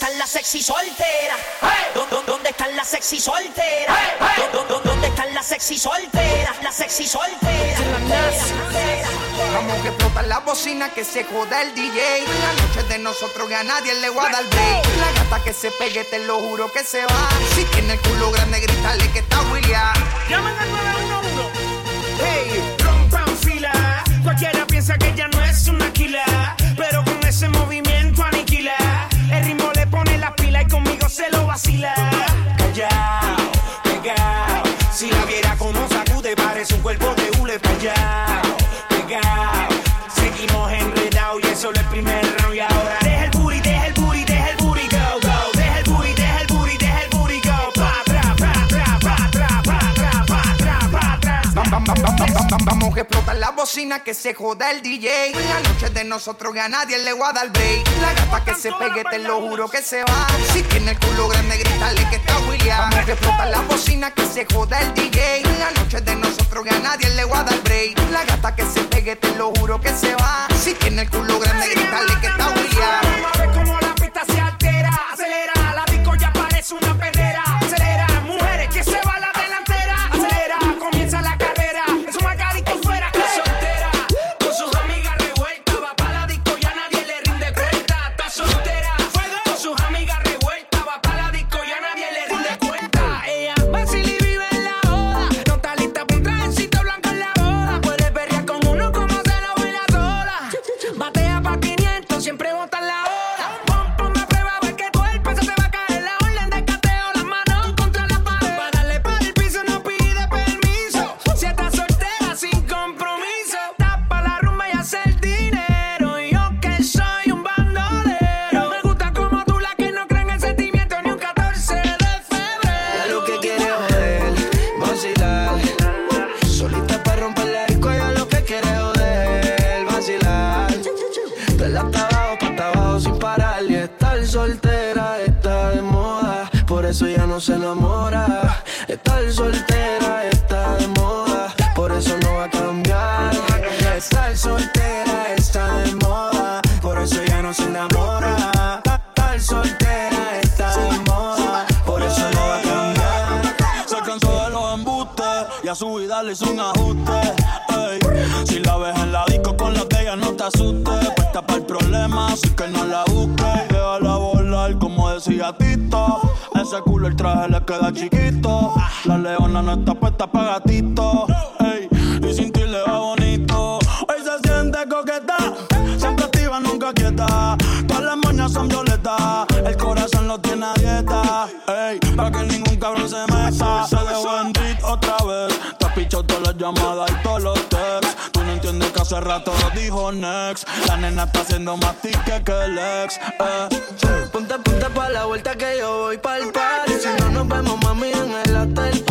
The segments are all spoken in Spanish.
están las sexy solteras? ¿Dónde, están las sexy solteras? ¿Dónde, están las sexy solteras? Las sexy solteras. Vamos que explota la bocina, que se joda el DJ. La noche de nosotros que a nadie le va a dar break. La gata que se pegue, te lo juro que se va. Si tiene el culo grande, grítale que está William. Llamen al 911. Hey, rompan fila. Cualquiera piensa que ella no es una killer. Se lo vacila. La bocina, que se joda el DJ. La noche de nosotros que a nadie le va a dar break. La gata que se pegue, te lo juro que se va. Si tiene el culo grande, grítale que está William. Vamos explota la bocina, que se joda el DJ. La noche de nosotros que a nadie le va a dar break. La gata que se pegue, te lo juro que se va. Si tiene el culo grande, grítale que está eso ya no se enamora. Estar soltera está de moda, por eso no va a cambiar. Estar soltera está de moda, por eso ya no se enamora. Estar soltera está de moda, por eso no va a cambiar. Se cansó de los embustes y a su vida le hizo un ajuste. Si la ves en la disco con la que ella no te asustes. Puesta para el problema, así que no la busques. Déjala volar como decía Tito. Ese culo el traje le queda chiquito. La leona no está puesta para gatito. Rato dijo Next. La nena está haciendo más tique que el ex. Eh. Ponte, ponte pa' la vuelta que yo voy pa'l party. Si no nos vemos, mami, en el after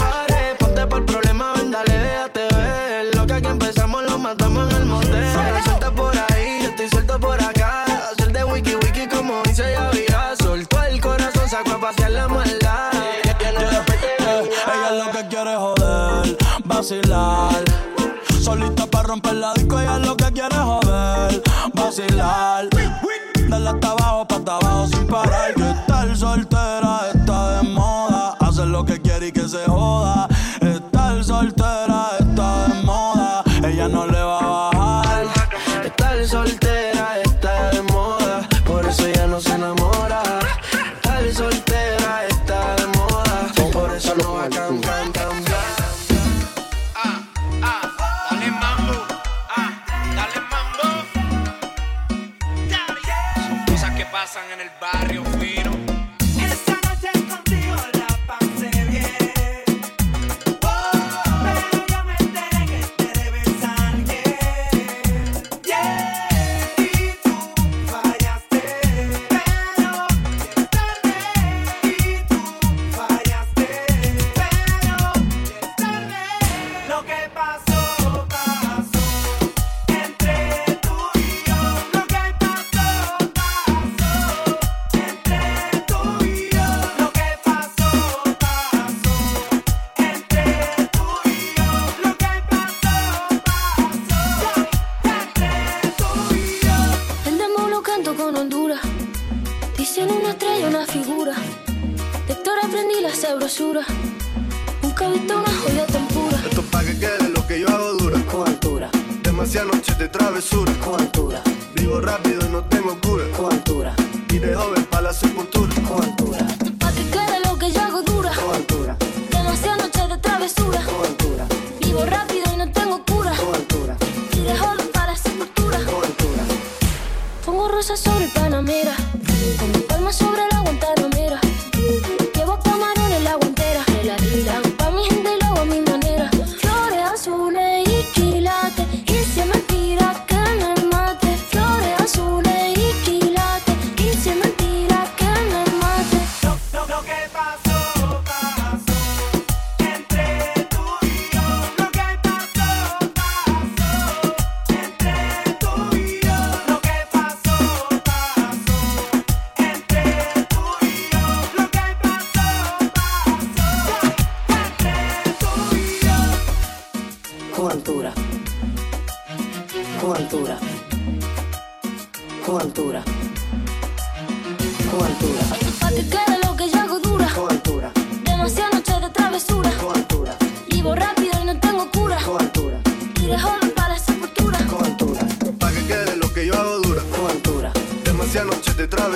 barrio fino.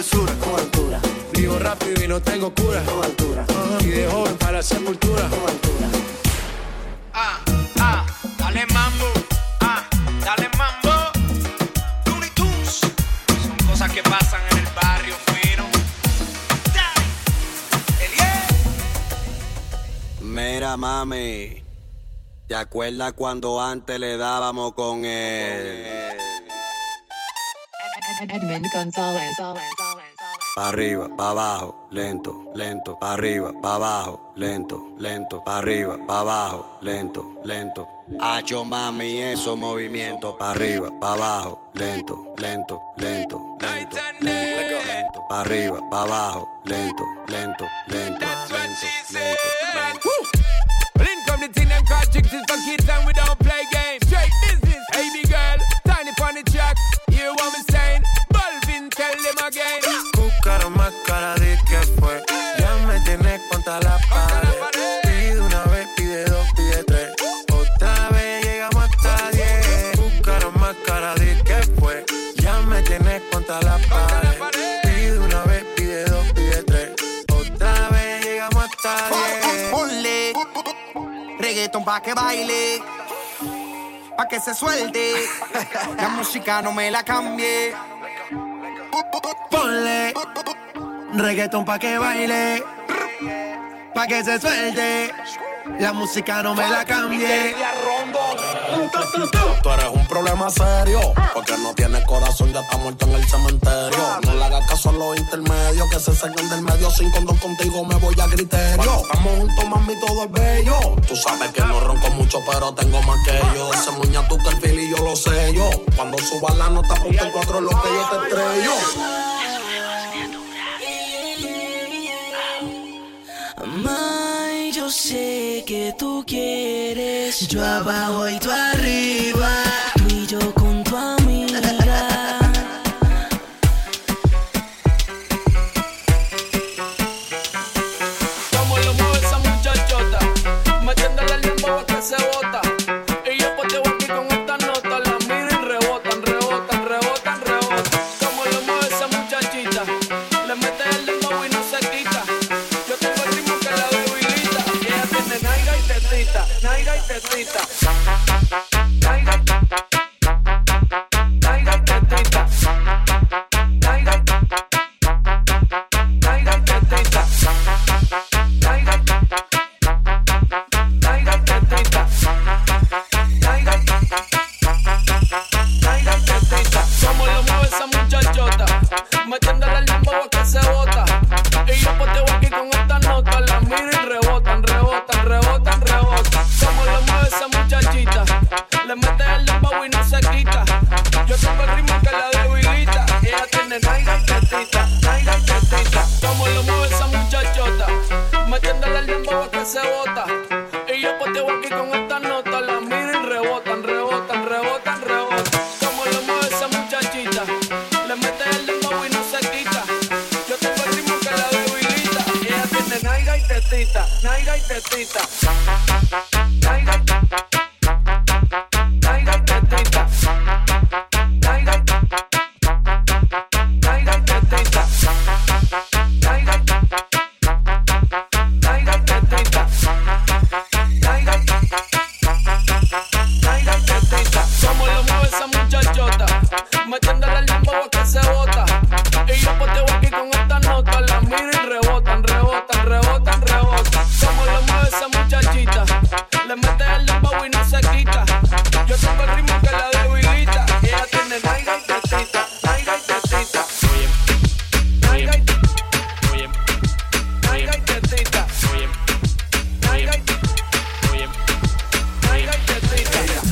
Travesura. con altura, Vivo rápido y no tengo cura. con altura, Y de joven para la sepultura. con altura. Ah, ah, dale mambo, ah, dale mambo. Looney Tunes, son cosas que pasan en el barrio fino. Eliel. Mira, mami. ¿Te acuerdas cuando antes le dábamos con él? Edmund Gonzalez. Pa' arriba, pa' abajo, lento, lento, pa' arriba, pa' abajo, lento, lento, pa' arriba, pa' abajo, lento, lento. Hacho mami, esos movimientos, pa' arriba, pa' abajo, lento, lento, lento, lento, lento, pa' arriba, pa' abajo, lento, lento, lento, lento, lento, lento. Well, in come the thing them call tricks is for kids we don't play games. Straight business, hey girl, tiny pon the pa' que baile, pa' que se suelte. La música no me la cambie. Ponle reggaeton pa' que baile, pa' que se suelte. La música no me la cambie. Tú eres un problema serio, porque no tienes corazón, ya está muerto en el cementerio. No le hagas caso a los intermedios, que se salgan del medio. Sin condón contigo me voy a criterio. Estamos juntos, mami, todo es bello. Tú sabes que no ronco mucho, pero tengo más que yo. Ese muña tú que el fili yo lo sé yo. Cuando suba la nota, ponte cuatro, lo que yo te estrello. May, yo sé que tú quieres Yo abajo y tú arriba miro y rebotan, rebotan, rebotan, rebotan. Como lo mueve esa muchachita, le mete el limbo y no se quita. Yo tengo el ritmo que la debilita. Ella tiene naiga y tetita, naiga y tetita. Como lo mueve esa muchachota, metiéndole el limbo a que se bota. Y no se quita. Yo tengo el ritmo que la debilita. Y ella tiene naiga y tetita, y y y y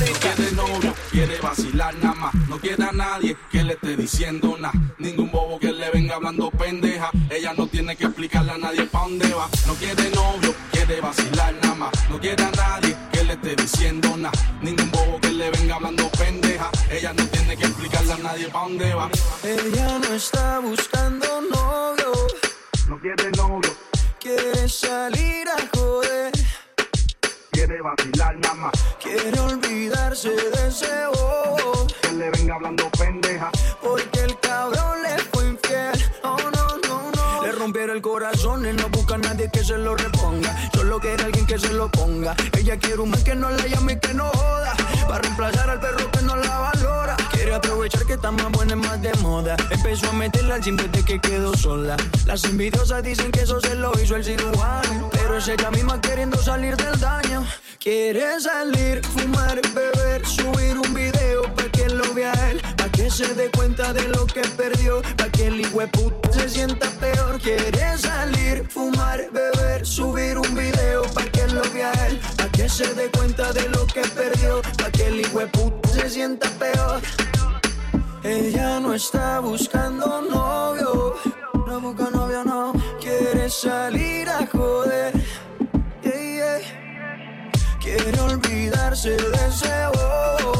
y quiere novio, quiere vacilar nada más. No quiere a nadie que le esté diciendo nada. Ningún bobo que le venga hablando pendeja. Ella no tiene que explicarle a nadie pa' dónde va. No quiere novio, quiere vacilar nada más. No quiere a nadie pa' dónde va. Ella no está buscando novio, No quiere novio, quiere salir a joder, quiere vacilar nada más. quiere olvidarse de ese bobo, Que le venga hablando pendeja. porque el cabrón le fue infiel. Oh no, no, no. Le rompieron el corazón y no busca a nadie que se lo reponga. Solo quiere alguien que se lo ponga. Ella quiere un man que no la llame y que no joda. Está más buena y más de moda. Empezó a meterla al simple de que quedó sola. Las envidiosas dicen que eso se lo hizo el cirujano. Pero es ella misma queriendo salir del daño. Quiere salir, fumar, beber, subir un video pa' que lo vea él. Pa' que se dé cuenta de lo que perdió. Pa' que el puta se sienta peor. Quiere salir, fumar, beber, subir un video pa' que lo vea él. Pa' que se dé cuenta de lo que perdió. Pa' que el puta se sienta peor. Ella no está buscando novio, no busca novio, no. Quiere salir a joder. Quiere olvidarse de ese bobo,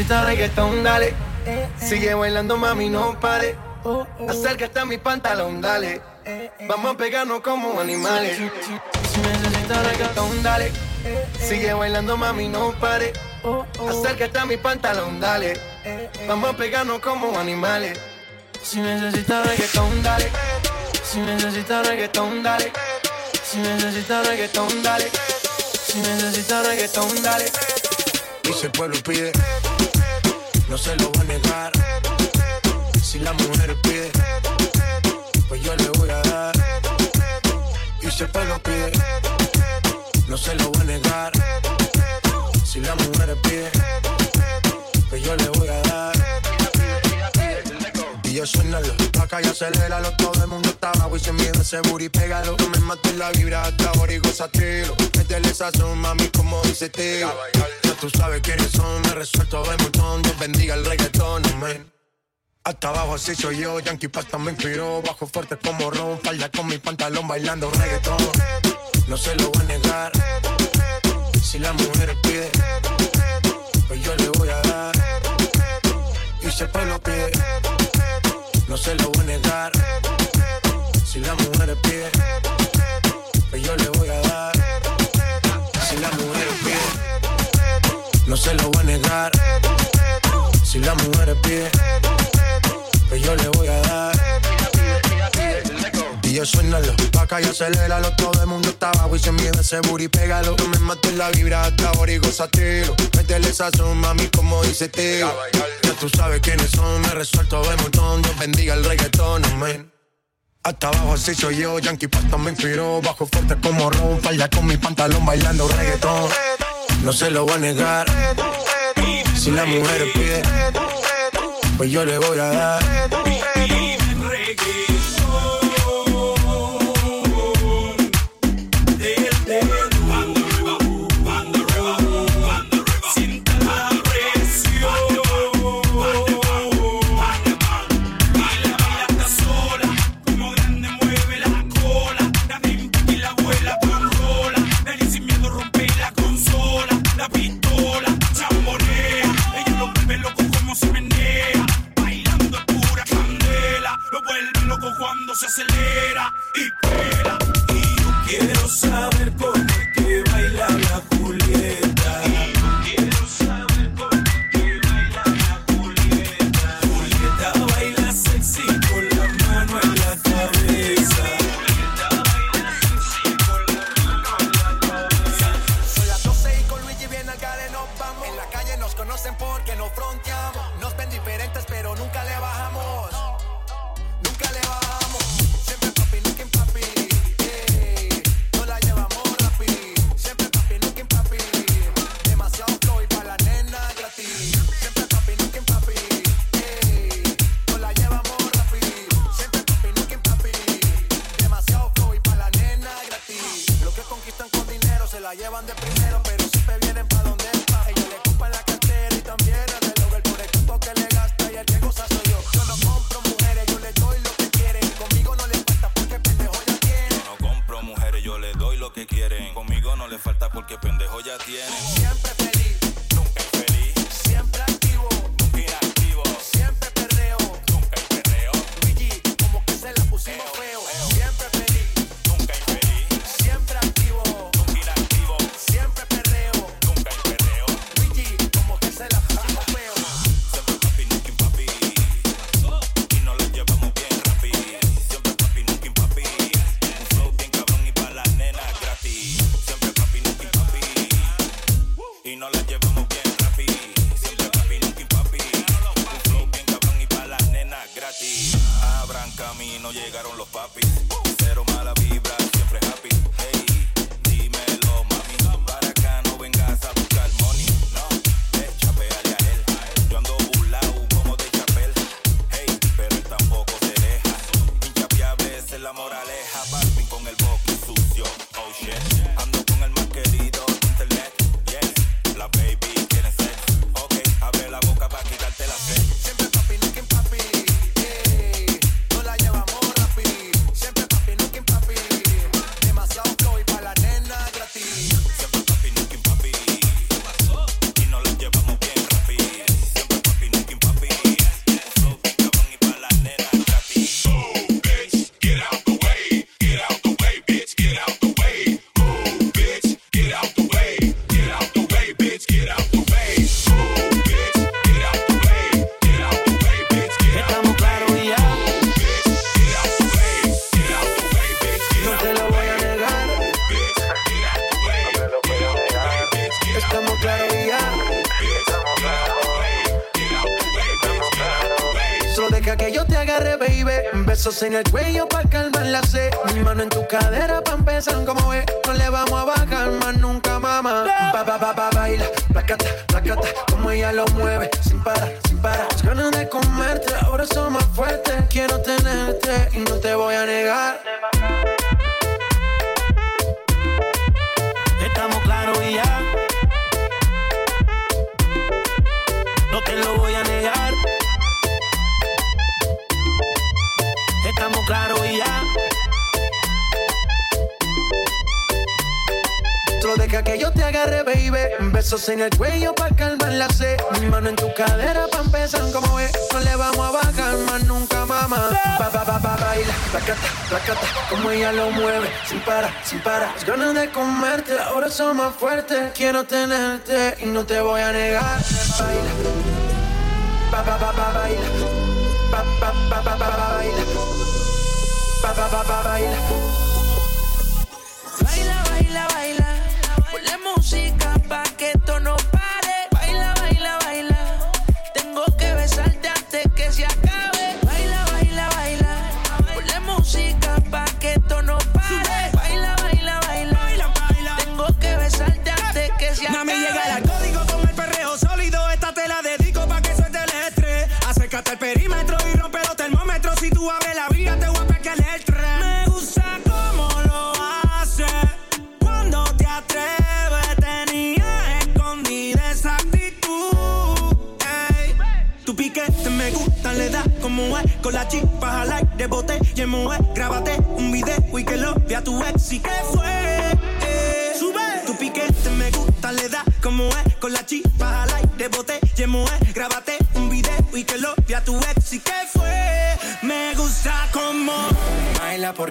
Si necesitas reggaetón, dale. Sigue bailando, mami, no pare. Acércate a mi pantalón, dale. Vamos a pegarnos como animales. Si necesitas reggaetón, dale. Sigue bailando, mami, no pare. Acércate a mi pantalón, dale. Vamos a pegarnos como animales. Si necesitas reggaetón, dale. Si necesitas reggaetón, dale. Si necesitas reggaetón, dale. Si necesitas reggaetón, dale. Y si el pueblo pide, no se lo voy a negar. Si la mujer pide, pues yo le voy a dar. Y si el pueblo pide, no se lo voy a negar. Si la mujer pide, pues yo le voy a dar. Y yo suénalo, y aceléralo Todo el mundo está abajo y sin miedo ese booty pégalo. No me mates la vibra hasta ahora y gózatelo Métele sazón, mami, como dice tío Ya tú sabes quiénes son, me resuelto de montón. Dios bendiga el reggaetón, amén hasta abajo así soy yo, Yankee Pasta me inspiró. Bajo fuerte como Ron, falda con mi pantalón bailando reggaetón. No se lo voy a negar. Si la mujer pide Pues yo le voy a dar. Y el pueblo pide no se lo voy a negar. Si la mujer pide, pues yo le voy a dar. Si la mujer pide, no se lo voy a negar. Si la mujer pide, pues yo le voy a dar. Oye, suénalo, vaca y aceléralo. Todo el mundo está abajo y se mide ese booty, pégalo. No me mates la vibra hasta ahora y gozatelo. Métele esa son, mami, como dice tío. Ya tú sabes quiénes son, me resuelto de montón. Dios bendiga el reggaetón, amén. Hasta abajo así soy yo, Yankee Pasta me inspiró Bajo fuerte como Ron, falla con mi pantalón bailando reggaetón No se lo voy a negar Si la mujer pide Pues yo le voy a dar en tu cadera pa' empezar como ve. No le vamos a bajar más nunca, mamá. Pa, pa, pa, pa, baila, placata, placata. Como ella lo mueve, sin parar, sin parar. Las ganas de comerte, ahora son más fuertes. Quiero tenerte y no te voy a negar. Estamos claros y ya. Que yo te agarre, baby. Besos en el cuello pa' calmar la sed. Mi mano en tu cadera pa' empezar como es. No le vamos a bajar más nunca, mamá. Pa, pa, pa, pa, baila, placata, placata. Como ella lo mueve, sin parar, sin parar. Las ganas de comerte, ahora son más fuertes. Quiero tenerte y no te voy a negar. Baila, pa, pa, pa, pa, baila. Pa, pa, pa, pa, pa, baila. Pa, ba, baila. Baila, baila, baila. Aire, bote y. Grábate un video y que lo vea tu ex. ¿Y qué fue? Eh, Sube. Tu piquete me gusta, le da como es. Con la chispa al aire, bote y mujer. Grábate un video y que lo vea tu ex. ¿Y qué fue? Me gusta como. Baila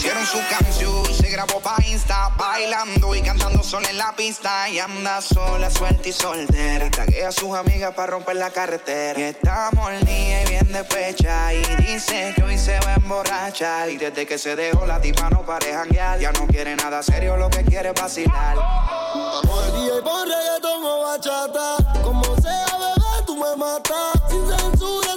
pusieron su canción, se grabó pa' Insta, bailando y cantando sola en la pista. Y anda sola, suelta y soltera. Y taguea a sus amigas para romper la carretera. Y está molida y bien despecha. Y dice que hoy se va a emborrachar. Y desde que se dejó la tipa no pare janguear. Ya no quiere nada serio, lo que quiere es vacilar. Vamos al DJ pon reggaetón o bachata. Como sea, bebé, tú me matas. Sin censura,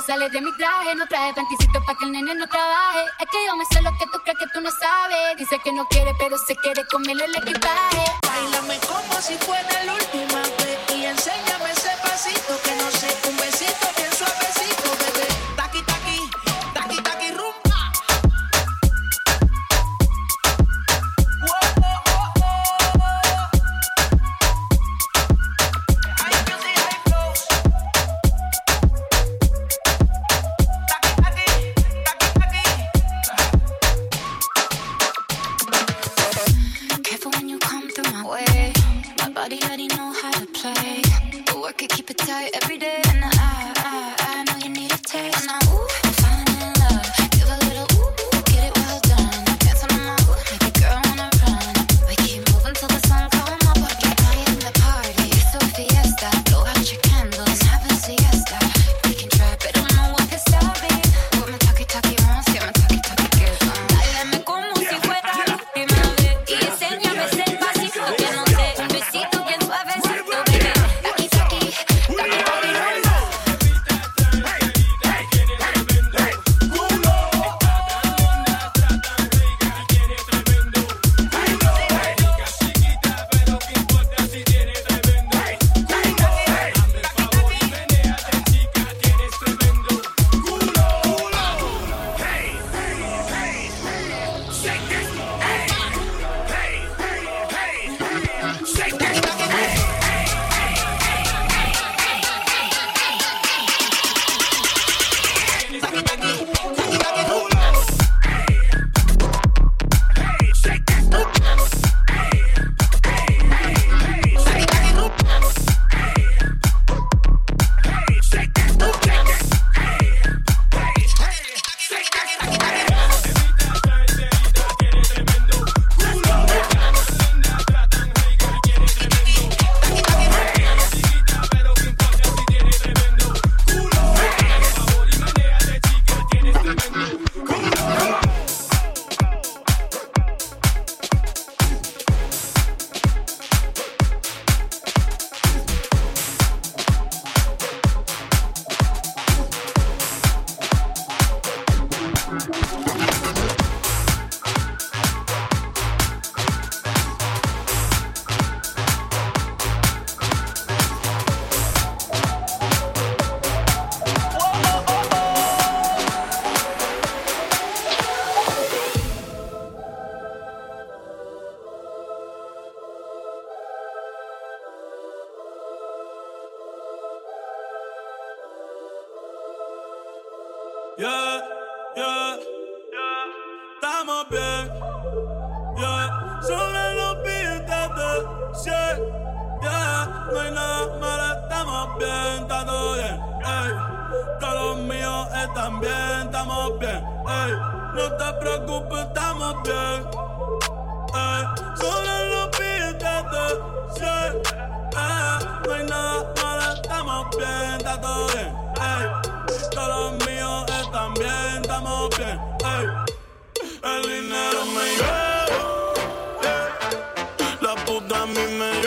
sobresales de mi traje. No traje panticito pa' que el nene no trabaje. Es que yo me sé lo que tú crees que tú no sabes. Dice que no quiere, pero se quiere comerle el equipaje. Bailame como si fuera el último. sobre los billetes de 100. Yeah, no hay nada malo, estamos bien, está todo bien. Ey. Todos los míos están bien, estamos bien. Ey. No te preocupes, estamos bien. Ey. Sobre los billetes de 100. Yeah, no hay nada malo, estamos bien, está todo bien. Ey. Todos los míos están bien, estamos bien. Ey. El dinero me llega. a mí me